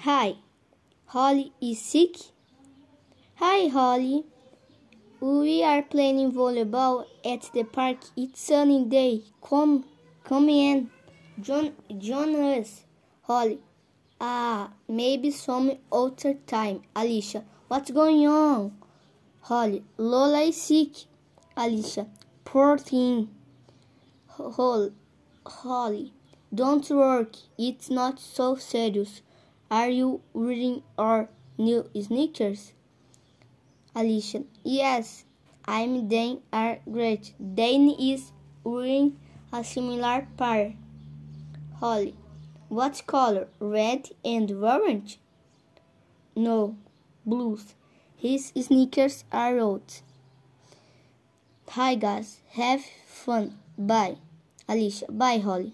Hi, Holly is sick? Hi, Holly. We are playing volleyball at the park. It's sunny day. Come, come in. Join, join us, Holly. Ah, maybe some other time. Alicia, what's going on? Holly, Lola is sick. Alicia, poor thing. Holly, don't worry. It's not so serious. Are you wearing our new sneakers? Alicia, yes, I'm Dan are great. Dan is wearing a similar pair. Holly, what color? Red and orange? No, blues. His sneakers are red. Hi guys, have fun. Bye. Alicia, bye Holly.